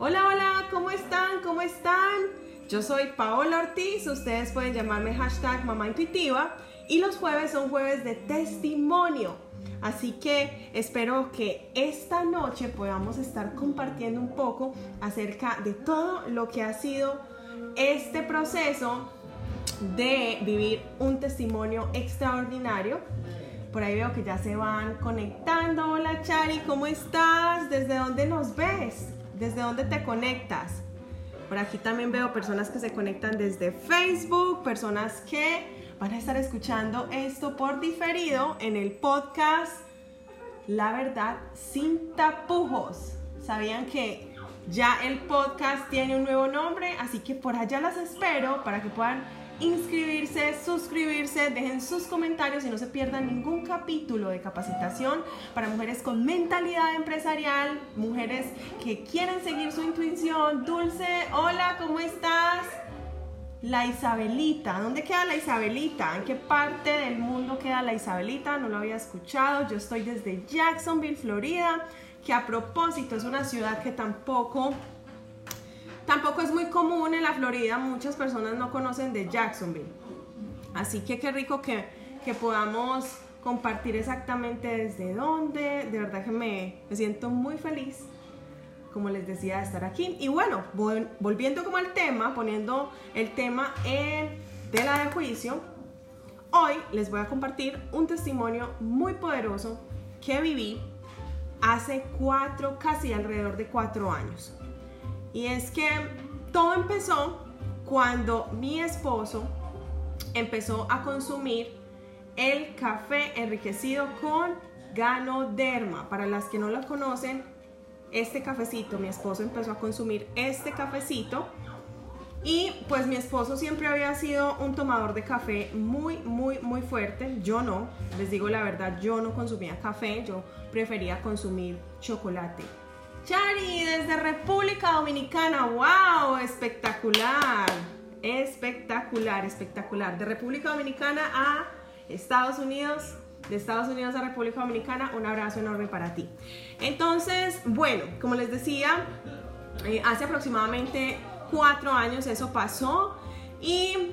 Hola, hola, ¿cómo están? ¿Cómo están? Yo soy Paola Ortiz, ustedes pueden llamarme hashtag mamá intuitiva y los jueves son jueves de testimonio. Así que espero que esta noche podamos estar compartiendo un poco acerca de todo lo que ha sido este proceso de vivir un testimonio extraordinario. Por ahí veo que ya se van conectando. Hola Chari, ¿cómo estás? ¿Desde dónde nos ves? ¿Desde dónde te conectas? Por aquí también veo personas que se conectan desde Facebook, personas que van a estar escuchando esto por diferido en el podcast La verdad sin tapujos. ¿Sabían que ya el podcast tiene un nuevo nombre? Así que por allá las espero para que puedan inscribirse, suscribirse, dejen sus comentarios y no se pierdan ningún capítulo de capacitación para mujeres con mentalidad empresarial, mujeres que quieren seguir su intuición. Dulce, hola, ¿cómo estás? La Isabelita, ¿dónde queda la Isabelita? ¿En qué parte del mundo queda la Isabelita? No lo había escuchado. Yo estoy desde Jacksonville, Florida, que a propósito es una ciudad que tampoco Tampoco es muy común en la Florida, muchas personas no conocen de Jacksonville. Así que qué rico que, que podamos compartir exactamente desde dónde. De verdad que me, me, siento muy feliz, como les decía, de estar aquí. Y bueno, volviendo como al tema, poniendo el tema en tela de juicio, hoy les voy a compartir un testimonio muy poderoso que viví hace cuatro, casi alrededor de cuatro años. Y es que todo empezó cuando mi esposo empezó a consumir el café enriquecido con ganoderma. Para las que no lo conocen, este cafecito, mi esposo empezó a consumir este cafecito y pues mi esposo siempre había sido un tomador de café muy, muy, muy fuerte. Yo no, les digo la verdad, yo no consumía café, yo prefería consumir chocolate. Chari, desde República Dominicana, wow, espectacular, espectacular, espectacular. De República Dominicana a Estados Unidos, de Estados Unidos a República Dominicana, un abrazo enorme para ti. Entonces, bueno, como les decía, eh, hace aproximadamente cuatro años eso pasó y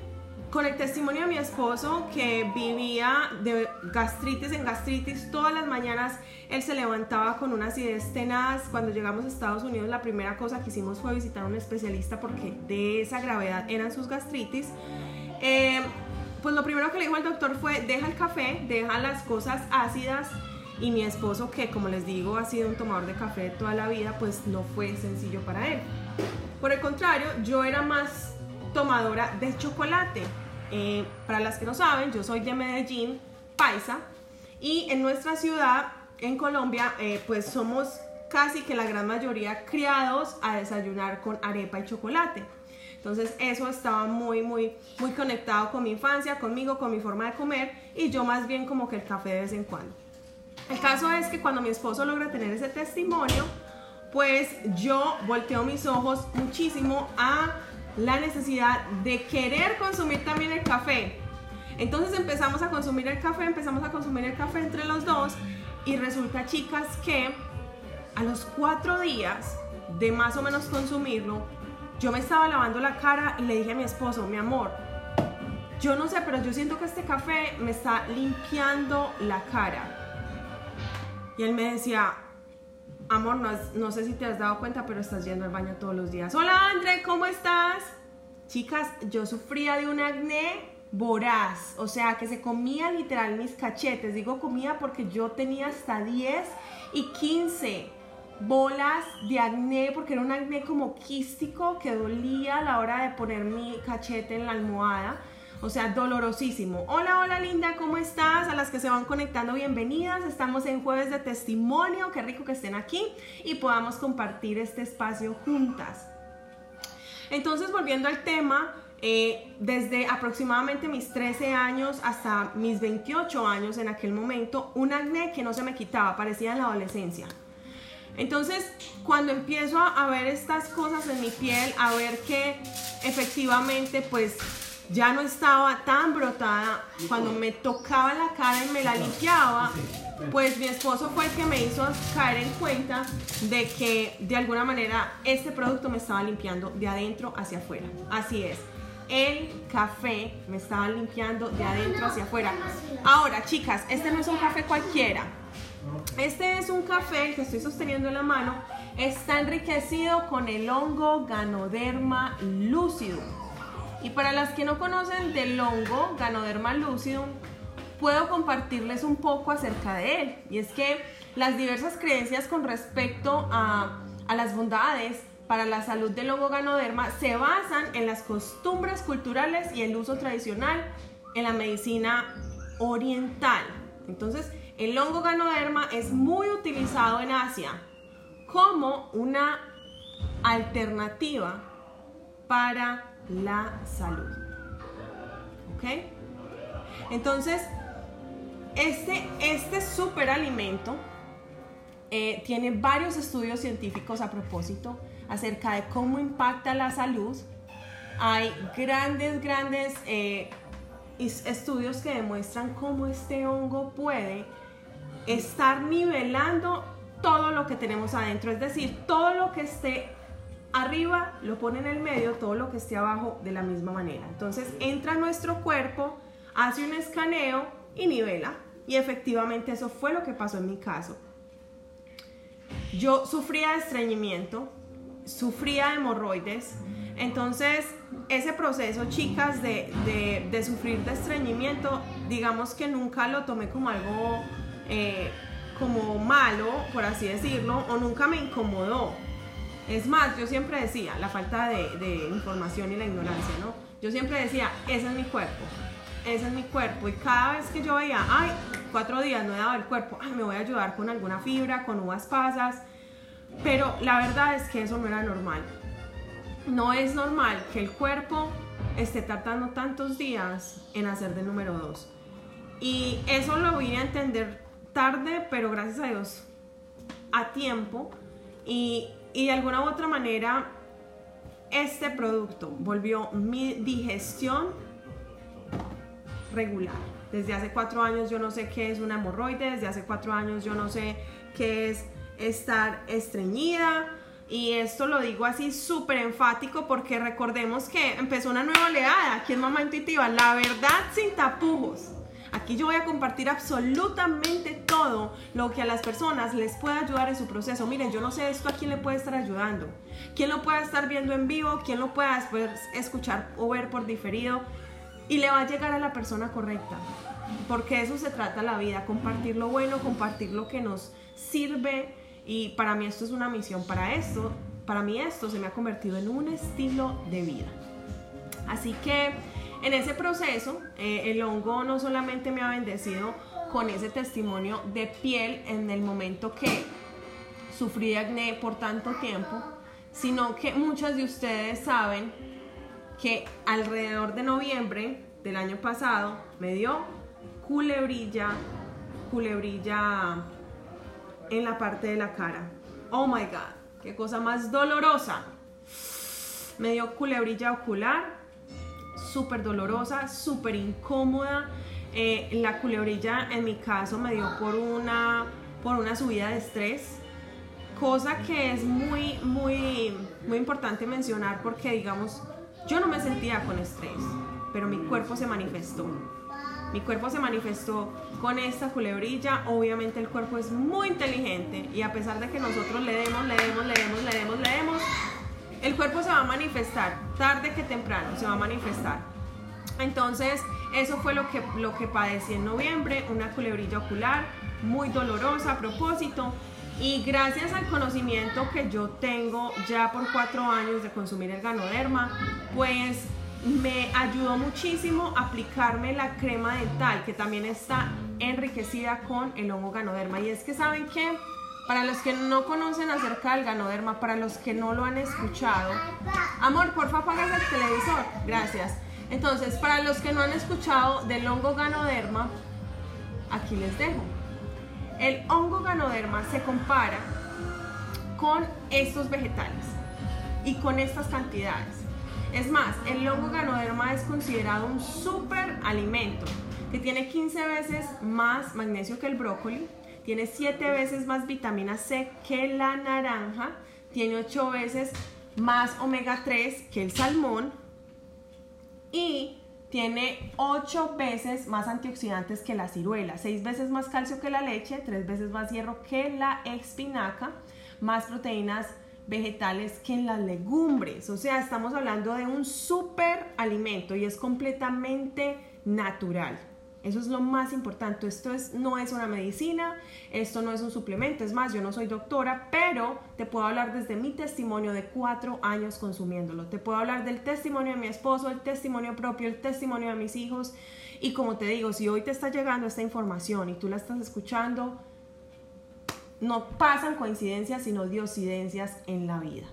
con el testimonio de mi esposo que vivía de gastritis en gastritis todas las mañanas, él se levantaba con unas ideas tenaz. Cuando llegamos a Estados Unidos, la primera cosa que hicimos fue visitar a un especialista porque de esa gravedad eran sus gastritis. Eh, pues lo primero que le dijo el doctor fue, deja el café, deja las cosas ácidas. Y mi esposo, que como les digo, ha sido un tomador de café toda la vida, pues no fue sencillo para él. Por el contrario, yo era más tomadora de chocolate. Eh, para las que no saben, yo soy de Medellín, paisa, y en nuestra ciudad, en Colombia, eh, pues somos casi que la gran mayoría criados a desayunar con arepa y chocolate. Entonces eso estaba muy, muy, muy conectado con mi infancia, conmigo, con mi forma de comer y yo más bien como que el café de vez en cuando. El caso es que cuando mi esposo logra tener ese testimonio, pues yo volteo mis ojos muchísimo a la necesidad de querer consumir también el café. Entonces empezamos a consumir el café, empezamos a consumir el café entre los dos y resulta chicas que a los cuatro días de más o menos consumirlo, yo me estaba lavando la cara y le dije a mi esposo, mi amor, yo no sé, pero yo siento que este café me está limpiando la cara. Y él me decía, Amor, no, sé si te has dado cuenta, pero estás yendo al baño todos los días. Hola, André, ¿cómo estás? Chicas, yo sufría de un acné voraz, o sea, que se comía literal mis cachetes. Digo comía porque yo tenía hasta 10 y 15 bolas de acné, porque era un acné como quístico que dolía a la hora de poner mi cachete en la almohada. O sea, dolorosísimo. Hola, hola linda, ¿cómo estás? A las que se van conectando, bienvenidas. Estamos en jueves de testimonio. Qué rico que estén aquí y podamos compartir este espacio juntas. Entonces, volviendo al tema, eh, desde aproximadamente mis 13 años hasta mis 28 años en aquel momento, un acné que no se me quitaba, parecía en la adolescencia. Entonces, cuando empiezo a ver estas cosas en mi piel, a ver que efectivamente, pues ya no estaba tan brotada, cuando me tocaba la cara y me la limpiaba, pues mi esposo fue el que me hizo caer en cuenta de que de alguna manera este producto me estaba limpiando de adentro hacia afuera. Así es. El café me estaba limpiando de adentro hacia afuera. Ahora, chicas, este no es un café cualquiera. Este es un café que estoy sosteniendo en la mano. Está enriquecido con el hongo Ganoderma lucidum. Y para las que no conocen del hongo Ganoderma lucidum, puedo compartirles un poco acerca de él. Y es que las diversas creencias con respecto a, a las bondades para la salud del hongo ganoderma se basan en las costumbres culturales y el uso tradicional en la medicina oriental. Entonces, el hongo ganoderma es muy utilizado en Asia como una alternativa para la salud. ¿Ok? Entonces, este, este superalimento eh, tiene varios estudios científicos a propósito acerca de cómo impacta la salud. Hay grandes, grandes eh, estudios que demuestran cómo este hongo puede estar nivelando todo lo que tenemos adentro, es decir, todo lo que esté arriba lo pone en el medio, todo lo que esté abajo de la misma manera. Entonces entra nuestro cuerpo, hace un escaneo y nivela. Y efectivamente eso fue lo que pasó en mi caso. Yo sufría de estreñimiento, sufría de hemorroides. Entonces, ese proceso, chicas, de, de, sufrir de estreñimiento, digamos que nunca lo tomé como algo eh, como malo, por así decirlo, o nunca me incomodó. Es más, yo siempre decía, la falta de, información y la ignorancia, ¿no? Yo siempre decía, ese es mi cuerpo, ese es mi cuerpo. Y cada vez que yo veía, ay, cuatro días no he dado el cuerpo, ay, me voy a ayudar con alguna fibra, con uvas pasas. Pero la verdad es que eso no era normal. No es normal que el cuerpo esté tardando tantos días en hacer de número dos. Y eso lo vine a entender tarde, pero gracias a Dios a tiempo. Y, y de alguna u otra manera, este producto volvió mi digestión regular. Desde hace cuatro años yo no sé qué es una hemorroide, desde hace cuatro años yo no sé qué es estar estreñida. Y esto lo digo así súper enfático porque recordemos que empezó una nueva oleada aquí en Mamá Intuitiva, la verdad sin tapujos. Aquí yo voy a compartir absolutamente todo lo que a las personas les pueda ayudar en su proceso. Miren, yo no sé esto a quién le puede estar ayudando. Quién lo puede estar viendo en vivo, quién lo pueda después escuchar o ver por diferido. Y le va a llegar a la persona correcta. Porque eso se trata la vida, compartir lo bueno, compartir lo que nos sirve. Y para mí esto es una misión. Para esto, para mí esto se me ha convertido en un estilo de vida. Así que en ese proceso, eh, el hongo no solamente me ha bendecido con ese testimonio de piel en el momento que sufrí de acné por tanto tiempo, sino que muchas de ustedes saben que alrededor de noviembre del año pasado me dio culebrilla, culebrilla en la parte de la cara. Oh my god, qué cosa más dolorosa. Me dio culebrilla ocular súper dolorosa, súper incómoda. Eh, la culebrilla en mi caso me dio por una, por una subida de estrés, cosa que es muy, muy, muy importante mencionar porque digamos, yo no me sentía con estrés, pero mi cuerpo se manifestó. Mi cuerpo se manifestó con esta culebrilla. Obviamente el cuerpo es muy inteligente y a pesar de que nosotros le demos, le demos, le demos, le demos, le demos, el cuerpo se va a manifestar, tarde que temprano se va a manifestar. Entonces, eso fue lo que, lo que padecí en noviembre, una culebrilla ocular muy dolorosa a propósito. Y gracias al conocimiento que yo tengo ya por cuatro años de consumir el ganoderma, pues me ayudó muchísimo aplicarme la crema dental, que también está enriquecida con el hongo ganoderma. Y es que, ¿saben qué? Para los que no conocen acerca del ganoderma, para los que no lo han escuchado, amor, porfa, apagas el televisor. Gracias. Entonces, para los que no han escuchado del hongo ganoderma, aquí les dejo. El hongo ganoderma se compara con estos vegetales y con estas cantidades. Es más, el hongo ganoderma es considerado un super alimento que tiene 15 veces más magnesio que el brócoli, tiene 7 veces más vitamina C que la naranja, tiene 8 veces más omega 3 que el salmón y tiene 8 veces más antioxidantes que la ciruela, 6 veces más calcio que la leche, 3 veces más hierro que la espinaca, más proteínas vegetales que las legumbres. O sea, estamos hablando de un super alimento y es completamente natural. Eso es lo más importante. Esto es, no es una medicina, esto no es un suplemento. Es más, yo no soy doctora, pero te puedo hablar desde mi testimonio de cuatro años consumiéndolo. Te puedo hablar del testimonio de mi esposo, el testimonio propio, el testimonio de mis hijos. Y como te digo, si hoy te está llegando esta información y tú la estás escuchando, no pasan coincidencias, sino diosidencias en la vida.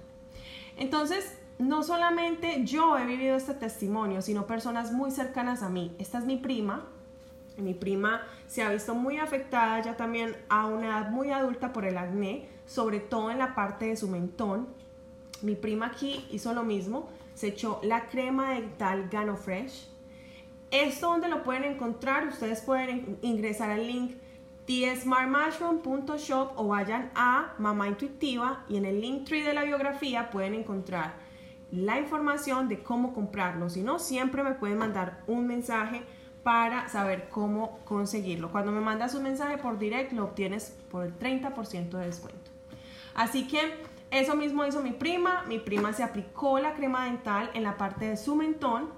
Entonces, no solamente yo he vivido este testimonio, sino personas muy cercanas a mí. Esta es mi prima, mi prima se ha visto muy afectada ya también a una edad muy adulta por el acné, sobre todo en la parte de su mentón. Mi prima aquí hizo lo mismo, se echó la crema dental Gano Fresh. Esto donde lo pueden encontrar, ustedes pueden ingresar al link tsmartmushroom.shop o vayan a Mamá Intuitiva y en el link tree de la biografía pueden encontrar la información de cómo comprarlo. Si no, siempre me pueden mandar un mensaje para saber cómo conseguirlo. Cuando me mandas un mensaje por direct, lo obtienes por el 30% de descuento. Así que eso mismo hizo mi prima. Mi prima se aplicó la crema dental en la parte de su mentón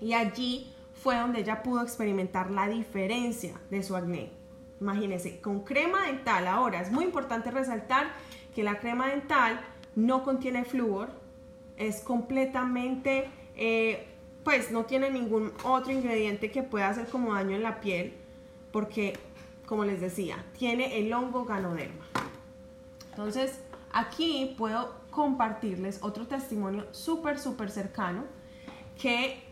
y allí fue donde ella pudo experimentar la diferencia de su acné. Imagínense, con crema dental. Ahora, es muy importante resaltar que la crema dental no contiene flúor, es completamente eh, pues no tiene ningún otro ingrediente que pueda hacer como daño en la piel, porque, como les decía, tiene el hongo ganoderma. Entonces, aquí puedo compartirles otro testimonio súper, súper cercano que,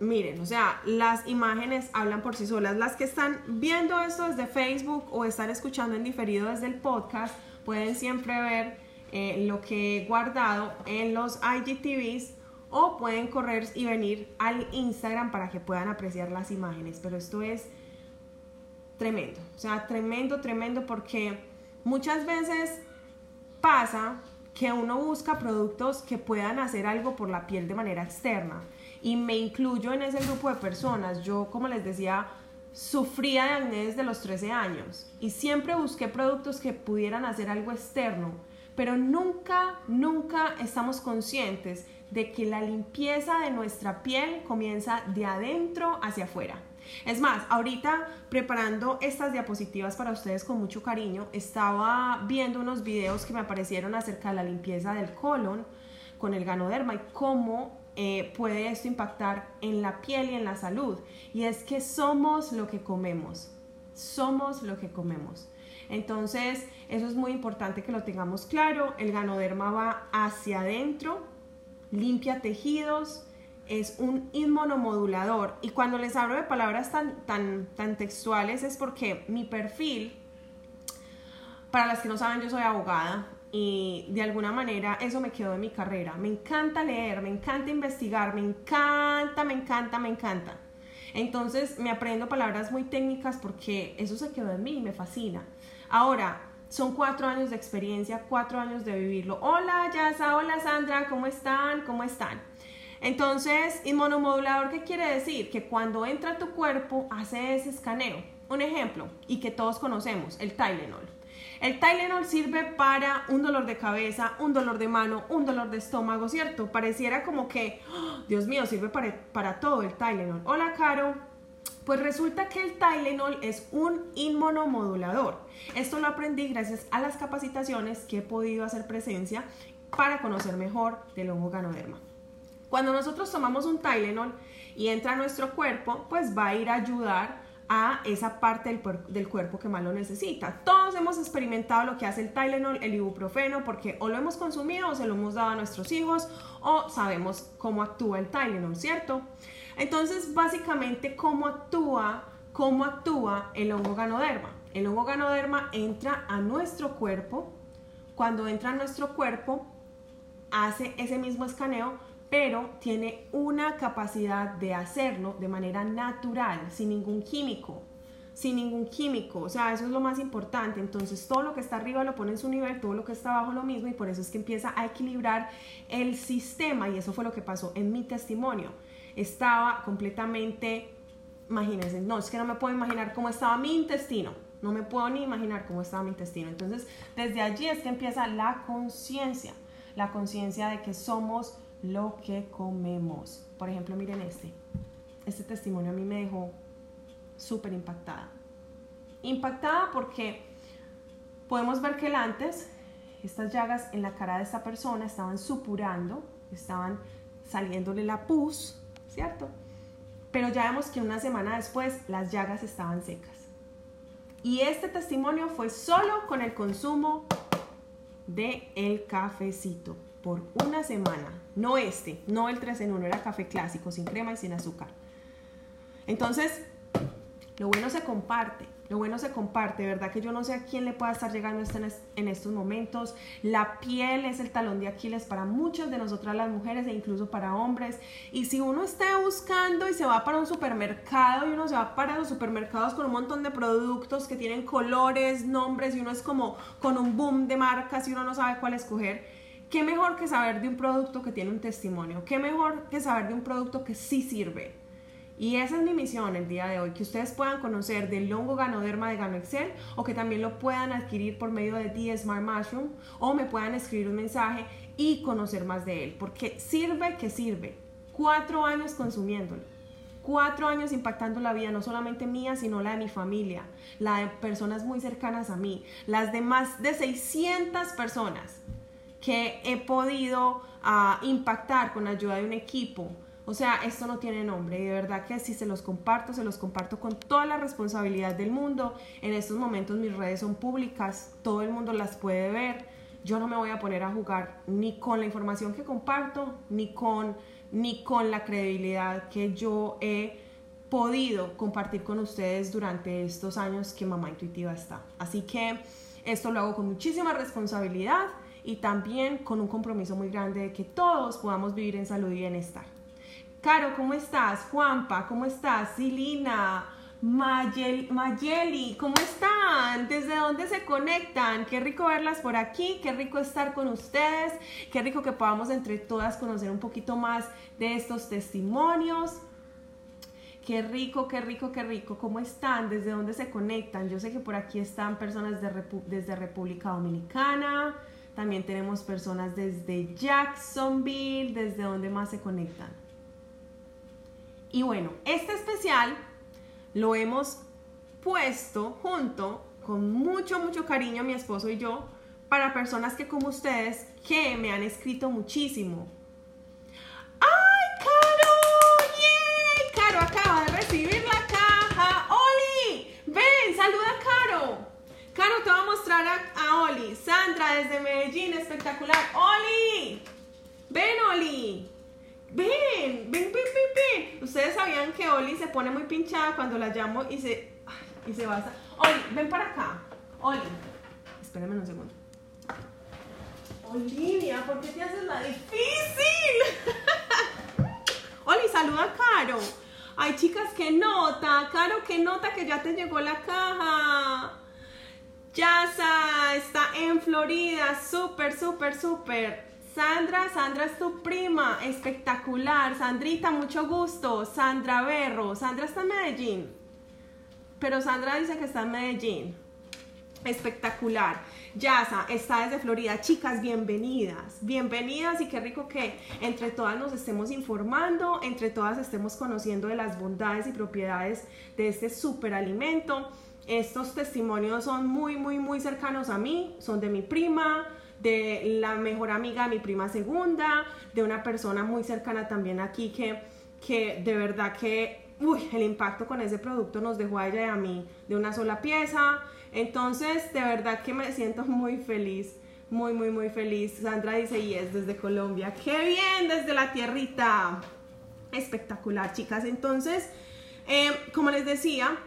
miren, o sea, las imágenes hablan por sí solas. Las que están viendo esto desde Facebook o están escuchando en diferido desde el podcast, pueden siempre ver eh, lo que he guardado en los IGTVs o pueden correr y venir al Instagram para que puedan apreciar las imágenes. Pero esto es tremendo, o sea, tremendo, tremendo porque muchas veces pasa que uno busca productos que puedan hacer algo por la piel de manera externa. Y me incluyo en ese grupo de personas. Yo, como les decía, sufría de acné desde los 13 años y siempre busqué productos que pudieran hacer algo externo, pero nunca, nunca estamos conscientes de que la limpieza de nuestra piel comienza de adentro hacia afuera. Es más, ahorita preparando estas diapositivas para ustedes con mucho cariño, estaba viendo unos videos que me aparecieron acerca de la limpieza del colon con el ganoderma y cómo eh, puede esto impactar en la piel y en la salud. Y es que somos lo que comemos, somos lo que comemos. Entonces, eso es muy importante que lo tengamos claro. El ganoderma va hacia adentro limpia tejidos, es un inmunomodulador. Y cuando les hablo de palabras tan, tan, tan textuales es porque mi perfil, para las que no saben, yo soy abogada y de alguna manera eso me quedó de mi carrera. Me encanta leer, me encanta investigar, me encanta, me encanta, me encanta. Entonces me aprendo palabras muy técnicas porque eso se quedó en mí y me fascina. Ahora, son cuatro años de experiencia, cuatro años de vivirlo. Hola Yasa, hola Sandra, ¿cómo están? ¿Cómo están? Entonces, inmunomodulador, ¿qué quiere decir? Que cuando entra a tu cuerpo hace ese escaneo. Un ejemplo, y que todos conocemos, el Tylenol. El Tylenol sirve para un dolor de cabeza, un dolor de mano, un dolor de estómago, ¿cierto? Pareciera como que, ¡oh! Dios mío, sirve para, para todo el Tylenol. Hola, Caro. Pues resulta que el Tylenol es un inmunomodulador. Esto lo aprendí gracias a las capacitaciones que he podido hacer presencia para conocer mejor del hongo ganoderma. Cuando nosotros tomamos un Tylenol y entra a nuestro cuerpo, pues va a ir a ayudar a esa parte del, del, cuerpo que más lo necesita. Todos hemos experimentado lo que hace el Tylenol, el ibuprofeno, porque o lo hemos consumido o se lo hemos dado a nuestros hijos o sabemos cómo actúa el Tylenol, ¿cierto? Entonces, básicamente, ¿cómo actúa, cómo actúa el hongo ganoderma? El hongo ganoderma entra a nuestro cuerpo. Cuando entra a nuestro cuerpo, hace ese mismo escaneo, pero tiene una capacidad de hacerlo de manera natural, sin ningún químico sin ningún químico, o sea, eso es lo más importante. Entonces, todo lo que está arriba lo pone en su nivel, todo lo que está abajo lo mismo y por eso es que empieza a equilibrar el sistema y eso fue lo que pasó en mi testimonio. Estaba completamente, imagínense, no, es que no me puedo imaginar cómo estaba mi intestino, no me puedo ni imaginar cómo estaba mi intestino. Entonces, desde allí es que empieza la conciencia, la conciencia de que somos lo que comemos. Por ejemplo, miren este, este testimonio a mí me dejó súper impactada. Impactada porque podemos ver que el antes, estas llagas en la cara de esta persona estaban supurando, estaban saliéndole la pus, ¿cierto? Pero ya vemos que una semana después las llagas estaban secas. Y este testimonio fue solo con el consumo de el cafecito por una semana. No este, no el 3 en 1, era café clásico, sin crema y sin azúcar. Entonces, lo bueno se comparte, lo bueno se comparte, ¿verdad? Que yo no sé a quién le pueda estar llegando esto en estos momentos. La piel es el talón de Aquiles para muchas de nosotras las mujeres e incluso para hombres. Y si uno está buscando y se va para un supermercado y uno se va para los supermercados con un montón de productos que tienen colores, nombres y uno es como con un boom de marcas y uno no sabe cuál escoger. ¿Qué mejor que saber de un producto que tiene un testimonio? ¿Qué mejor que saber de un producto que sí sirve? Y esa es mi misión el día de hoy, que ustedes puedan conocer del hongo ganoderma de Gano Excel o que también lo puedan adquirir por medio de The Smart Mushroom o me puedan escribir un mensaje y conocer más de él, porque sirve que sirve. Cuatro años consumiéndolo. Cuatro años impactando la vida, no solamente mía, sino la de mi familia, la de personas muy cercanas a mí, las de más de 600 personas que he podido ah, impactar con la ayuda de un equipo, o sea, esto no tiene nombre y de verdad que si se los comparto, se los comparto con toda la responsabilidad del mundo. En estos momentos mis redes son públicas, todo el mundo las puede ver. Yo no me voy a poner a jugar ni con la información que comparto, ni con, ni con la credibilidad que yo he podido compartir con ustedes durante estos años que Mamá Intuitiva está. Así que esto lo hago con muchísima responsabilidad y también con un compromiso muy grande de que todos podamos vivir en salud y bienestar. Caro, ¿cómo estás? Juanpa, ¿cómo estás? Silina, Mayeli, ¿cómo están? ¿Desde dónde se conectan? Qué rico verlas por aquí, qué rico estar con ustedes, qué rico que podamos entre todas conocer un poquito más de estos testimonios. Qué rico, qué rico, qué rico. ¿Cómo están? ¿Desde dónde se conectan? Yo sé que por aquí están personas desde República Dominicana. También tenemos personas desde Jacksonville. ¿Desde dónde más se conectan? Y bueno, este especial lo hemos puesto junto con mucho, mucho cariño mi esposo y yo para personas que como ustedes que me han escrito muchísimo. ¡Ay, Caro! ¡Yay! Caro acaba de recibir la caja. ¡Oli! Ven, saluda a Caro. Caro te va a mostrar a, a Oli. Sandra desde Medellín, espectacular. ¡Oli! Ven, Oli. Ven, ven, ven, ven, ven. Ustedes sabían que Oli se pone muy pinchada cuando la llamo y se, y se basa. Oli, ven para acá. Oli, espérame un segundo. Olivia, ¿por qué te haces la difícil? Oli, saluda a Caro. Ay, chicas, qué nota. Caro, qué nota que ya te llegó la caja. Yasa está en Florida. Súper, súper, súper. Sandra, Sandra es tu prima, espectacular. Sandrita, mucho gusto. Sandra Berro, Sandra está en Medellín. Pero Sandra dice que está en Medellín. Espectacular. Yasa está desde Florida. Chicas, bienvenidas. Bienvenidas y qué rico que entre todas nos estemos informando, entre todas estemos conociendo de las bondades y propiedades de este superalimento. Estos testimonios son muy, muy, muy cercanos a mí. Son de mi prima, de la mejor amiga de mi prima segunda, de una persona muy cercana también aquí que, que de verdad que uy, el impacto con ese producto nos dejó a ella y a mí de una sola pieza. Entonces, de verdad que me siento muy feliz, muy, muy, muy feliz. Sandra dice, y es desde Colombia. ¡Qué bien! Desde la tierrita. Espectacular, chicas. Entonces, eh, como les decía,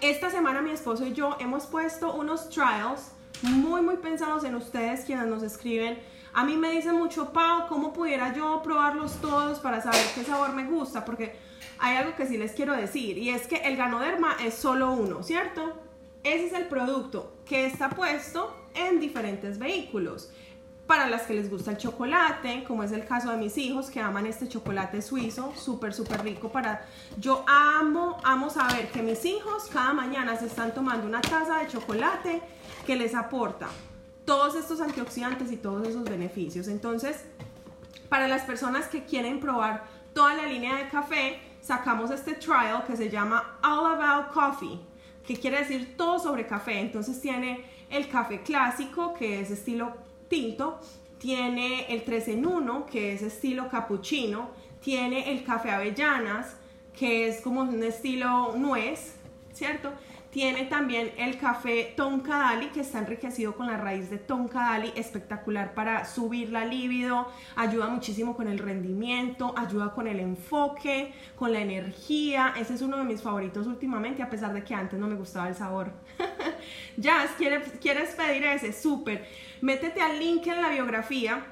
esta semana mi esposo y yo hemos puesto unos trials muy, muy pensados en ustedes quienes nos escriben A mí me dicen mucho, Pau, ¿cómo pudiera yo probarlos todos para saber qué sabor me gusta? Porque hay algo que sí les quiero decir y es que el Ganoderma es solo uno, ¿cierto? Ese es el producto que está puesto en diferentes vehículos. Para las que les gusta el chocolate, como es el caso de mis hijos que aman este chocolate suizo, súper, súper rico para... Yo amo, amo saber que mis hijos cada mañana se están tomando una taza de chocolate que les aporta todos estos antioxidantes y todos esos beneficios. Entonces, para las personas que quieren probar toda la línea de café, sacamos este trial que se llama All About Coffee, que quiere decir todo sobre café. Entonces tiene el café clásico, que es estilo tinto, tiene el 3 en 1, que es estilo cappuccino, tiene el café avellanas, que es como un estilo nuez, ¿cierto? Tiene también el café Tonka Dali, que está enriquecido con la raíz de Tonka Dali, espectacular para subir la libido, ayuda muchísimo con el rendimiento, ayuda con el enfoque, con la energía. Ese es uno de mis favoritos últimamente, a pesar de que antes no me gustaba el sabor. Jazz, ¿quieres, ¿quieres pedir ese? Súper. Métete al link en la biografía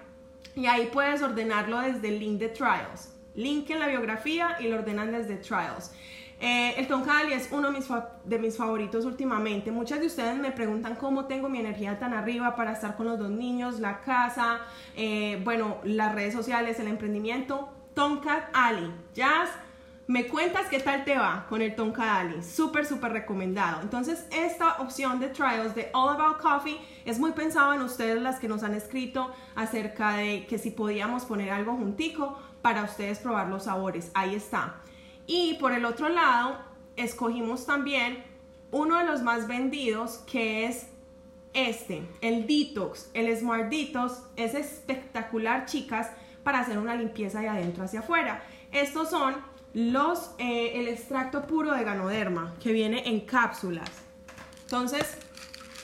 y ahí puedes ordenarlo desde el link de Trials. Link en la biografía y lo ordenan desde Trials. Eh, el Tonkali es uno de mis, favoritos últimamente. Muchas de ustedes me preguntan cómo tengo mi energía tan arriba para estar con los dos niños, la casa, eh, bueno, las redes sociales, el emprendimiento. Tonka Ali. Jazz, me cuentas qué tal te va con el Tonka Ali. Súper, súper recomendado. Entonces, esta opción de trials de All About Coffee es muy pensado en ustedes las que nos han escrito acerca de que si podíamos poner algo juntico para ustedes probar los sabores. Ahí está. Y por el otro lado, escogimos también uno de los más vendidos que es este, el Detox, el Smart Detox. Es espectacular, chicas, para hacer una limpieza de adentro hacia afuera. Estos son los, eh, el extracto puro de Ganoderma, que viene en cápsulas. Entonces,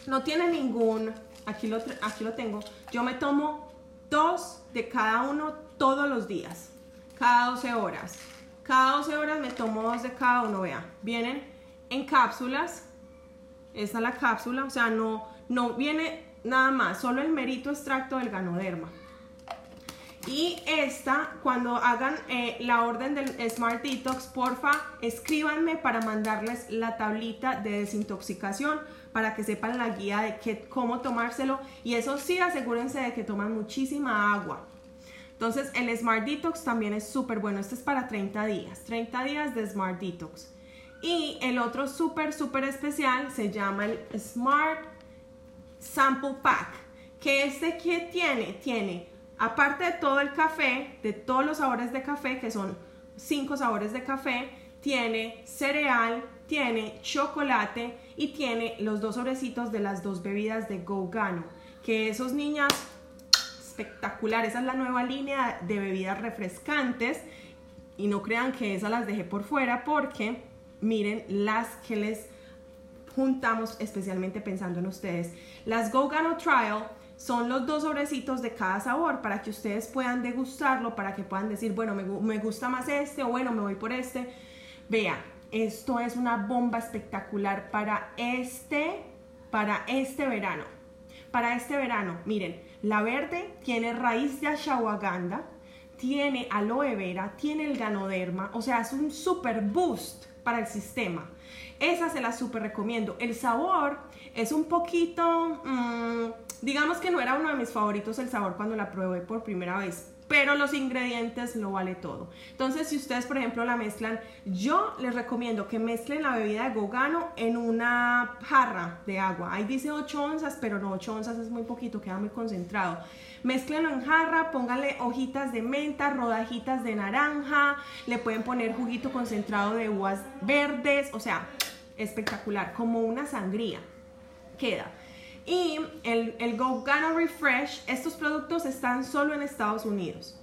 no tiene ningún, aquí lo, aquí lo tengo, yo me tomo dos de cada uno todos los días, cada 12 horas. Cada 12 horas me tomo dos de cada uno, vean. Vienen en cápsulas. Esta es la cápsula, o sea, no, no viene nada más, solo el merito extracto del ganoderma. Y esta, cuando hagan eh, la orden del Smart Detox, porfa, escríbanme para mandarles la tablita de desintoxicación para que sepan la guía de cómo tomárselo. Y eso sí, asegúrense de que toman muchísima agua. Entonces el Smart Detox también es súper bueno. Este es para 30 días. 30 días de Smart Detox. Y el otro súper, súper especial se llama el Smart Sample Pack. Que este tiene, tiene, aparte de todo el café, de todos los sabores de café, que son 5 sabores de café, tiene cereal, tiene chocolate y tiene los dos sobrecitos de las dos bebidas de Go Gano. Que esos niñas espectacular. Esa es la nueva línea de bebidas refrescantes. Y no crean que esas las dejé por fuera porque miren las que les juntamos especialmente pensando en ustedes. Las Go Gano Trial son los dos sobrecitos de cada sabor para que ustedes puedan degustarlo, para que puedan decir, bueno, me, gusta más este o bueno, me voy por este. Vean, esto es una bomba espectacular para este, para este verano. Para este verano, miren, la verde tiene raíz de ashwagandha, tiene aloe vera, tiene el ganoderma, o sea, es un super boost para el sistema. Esa se la super recomiendo. El sabor es un poquito, mm, digamos que no era uno de mis favoritos el sabor cuando la probé por primera vez, pero los ingredientes lo vale todo. Entonces, si ustedes, por ejemplo, la mezclan, yo les recomiendo que mezclen la bebida de Gogano en una jarra de agua. Ahí dice 8 onzas, pero no 8 onzas es muy poquito, queda muy concentrado. Mezclenlo en jarra, pónganle hojitas de menta, rodajitas de naranja, le pueden poner juguito concentrado de uvas verdes, o sea, espectacular, como una sangría. Queda. Y el, el Go Refresh, estos productos están solo en Estados Unidos.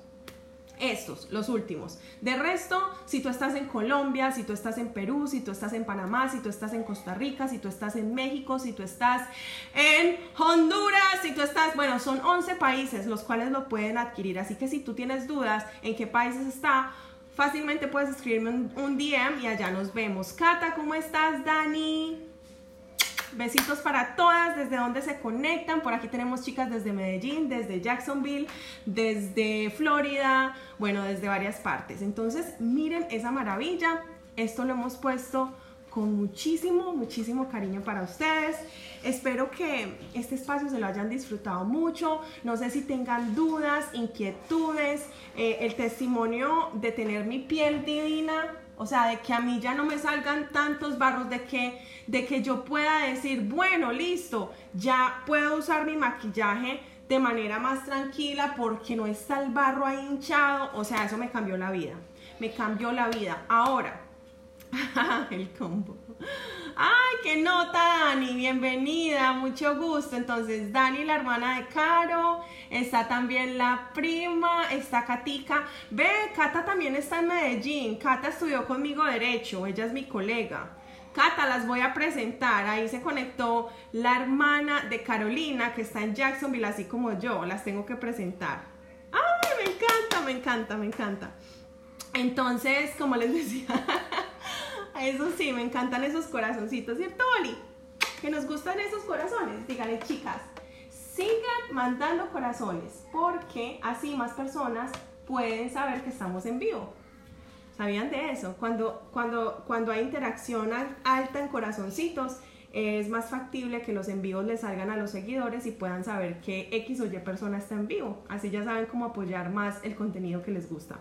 Estos, los últimos. De resto, si tú estás en Colombia, si tú estás en Perú, si tú estás en Panamá, si tú estás en Costa Rica, si tú estás en México, si tú estás en Honduras, si tú estás, bueno, son 11 países los cuales lo pueden adquirir. Así que si tú tienes dudas en qué países está, fácilmente puedes escribirme un, un DM y allá nos vemos. Cata, ¿cómo estás, Dani? Besitos para todas, desde donde se conectan. Por aquí tenemos chicas desde Medellín, desde Jacksonville, desde Florida, bueno, desde varias partes. Entonces, miren esa maravilla. Esto lo hemos puesto con muchísimo, muchísimo cariño para ustedes. Espero que este espacio se lo hayan disfrutado mucho. No sé si tengan dudas, inquietudes, eh, el testimonio de tener mi piel divina, o sea, de que a mí ya no me salgan tantos barros, de que, de que yo pueda decir, bueno, listo, ya puedo usar mi maquillaje de manera más tranquila porque no está el barro ahí hinchado. O sea, eso me cambió la vida. Me cambió la vida. Ahora, el combo. Ay, qué nota, Dani. Bienvenida, mucho gusto. Entonces, Dani, la hermana de Caro, está también la prima, está Katica. Ve, Cata también está en Medellín. Cata estudió conmigo Derecho, ella es mi colega. Cata, las voy a presentar. Ahí se conectó la hermana de Carolina, que está en Jacksonville, así como yo. Las tengo que presentar. ¡Ay, me encanta, me encanta, me encanta! Entonces, como les decía. Eso sí, me encantan esos corazoncitos, ¿cierto, Oli? Que nos gustan esos corazones. Díganle, chicas, sigan mandando corazones porque así más personas pueden saber que estamos en vivo. ¿Sabían de eso? Cuando, cuando, cuando hay interacción alta en corazoncitos, es más factible que los envíos les salgan a los seguidores y puedan saber que X o Y persona está en vivo. Así ya saben cómo apoyar más el contenido que les gusta.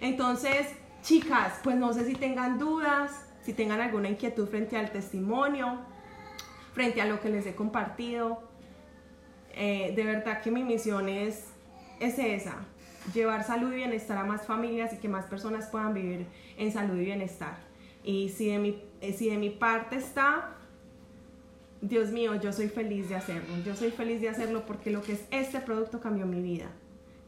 Entonces, chicas, pues no sé si tengan dudas, si tengan alguna inquietud frente al testimonio, frente a lo que les he compartido. Eh, de verdad que mi misión es, es esa, llevar salud y bienestar a más familias y que más personas puedan vivir en salud y bienestar. Y si de mi, eh, si de mi parte está, Dios mío, yo soy feliz de hacerlo. Yo soy feliz de hacerlo porque lo que es este producto cambió mi vida.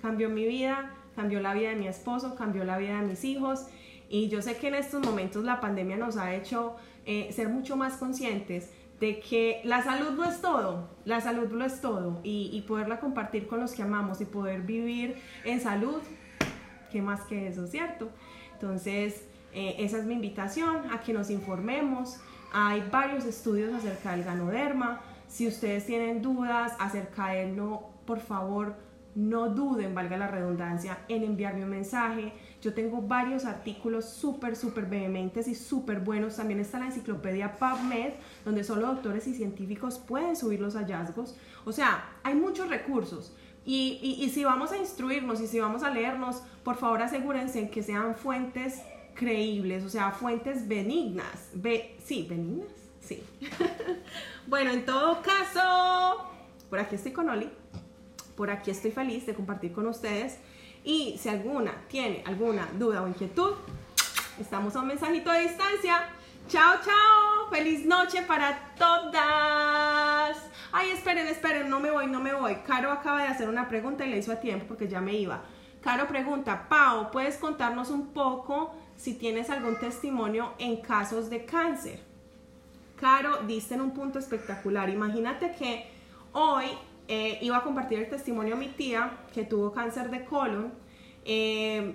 Cambió mi vida, cambió la vida de mi esposo, cambió la vida de mis hijos y yo sé que en estos momentos la pandemia nos ha hecho eh, ser mucho más conscientes de que la salud no es todo, la salud no es todo y, poderla compartir con los que amamos y poder vivir en salud, ¿qué más que eso, cierto? Entonces, eh, esa es mi invitación a que nos informemos. Hay varios estudios acerca del ganoderma. Si ustedes tienen dudas acerca de él, no, por favor, no duden, valga la redundancia, en enviarme un mensaje yo tengo varios artículos súper, súper vehementes y súper buenos. También está la enciclopedia PubMed, donde solo doctores y científicos pueden subir los hallazgos. O sea, hay muchos recursos. Y, si vamos a instruirnos y si vamos a leernos, por favor asegúrense en que sean fuentes creíbles, o sea, fuentes benignas. sí, benignas, sí. bueno, en todo caso, por aquí estoy con Oli. Por aquí estoy feliz de compartir con ustedes y si alguna tiene alguna duda o inquietud, estamos a un mensajito de distancia. Chao, chao. Feliz noche para todas. Ay, esperen, esperen, no me voy, no me voy. Caro acaba de hacer una pregunta y le hizo a tiempo porque ya me iba. Caro pregunta, Pau, ¿puedes contarnos un poco si tienes algún testimonio en casos de cáncer? Caro, diste en un punto espectacular. Imagínate que hoy eh, iba a compartir el testimonio de mi tía que tuvo cáncer de colon. Eh,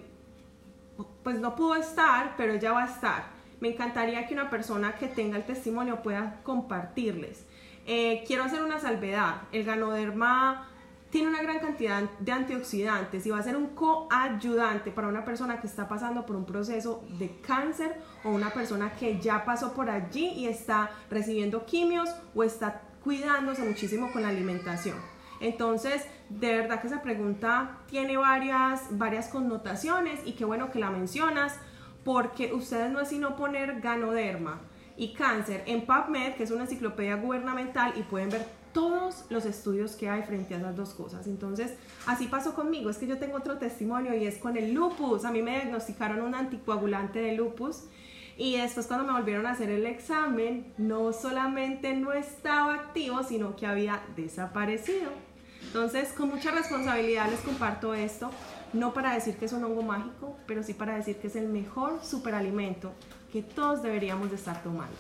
pues no pudo estar, pero ella va a estar. Me encantaría que una persona que tenga el testimonio pueda compartirles. Eh, quiero hacer una salvedad. El ganoderma tiene una gran cantidad de antioxidantes y va a ser un coayudante para una persona que está pasando por un proceso de cáncer o una persona que ya pasó por allí y está recibiendo quimios o está cuidándose muchísimo con la alimentación. Entonces, de verdad que esa pregunta tiene varias, varias connotaciones y qué bueno que la mencionas, porque ustedes no es sino poner ganoderma y cáncer en PubMed, que es una enciclopedia gubernamental, y pueden ver todos los estudios que hay frente a esas dos cosas. Entonces, así pasó conmigo, es que yo tengo otro testimonio y es con el lupus. A mí me diagnosticaron un anticoagulante de lupus y después cuando me volvieron a hacer el examen, no solamente no estaba activo, sino que había desaparecido. Entonces, con mucha responsabilidad les comparto esto, no para decir que es un hongo mágico, pero sí para decir que es el mejor superalimento que todos deberíamos de estar tomando.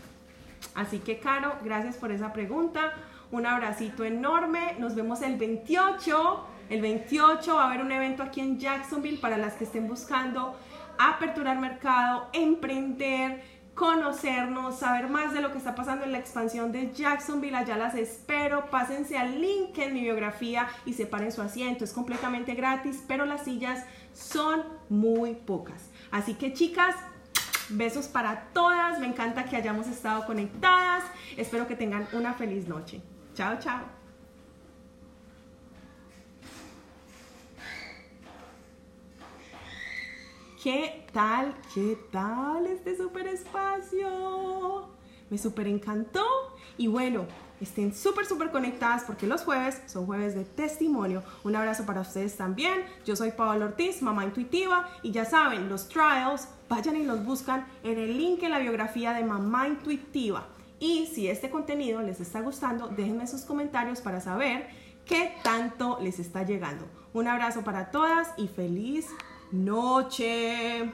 Así que, Caro, gracias por esa pregunta. Un abracito enorme. Nos vemos el 28. El 28 va a haber un evento aquí en Jacksonville para las que estén buscando aperturar mercado, emprender, conocernos, saber más de lo que está pasando en la expansión de Jacksonville, allá las espero. Pásense al link en mi biografía y separen su asiento. Es completamente gratis, pero las sillas son muy pocas. Así que chicas, besos para todas. Me encanta que hayamos estado conectadas. Espero que tengan una feliz noche. Chao, chao. ¿Qué tal? ¿Qué tal este super espacio? Me super encantó. Y bueno, estén súper, súper conectadas porque los jueves son jueves de testimonio. Un abrazo para ustedes también. Yo soy Paola Ortiz, mamá intuitiva. Y ya saben, los trials, vayan y los buscan en el link en la biografía de Mamá Intuitiva. Y si este contenido les está gustando, déjenme sus comentarios para saber qué tanto les está llegando. Un abrazo para todas y feliz noche.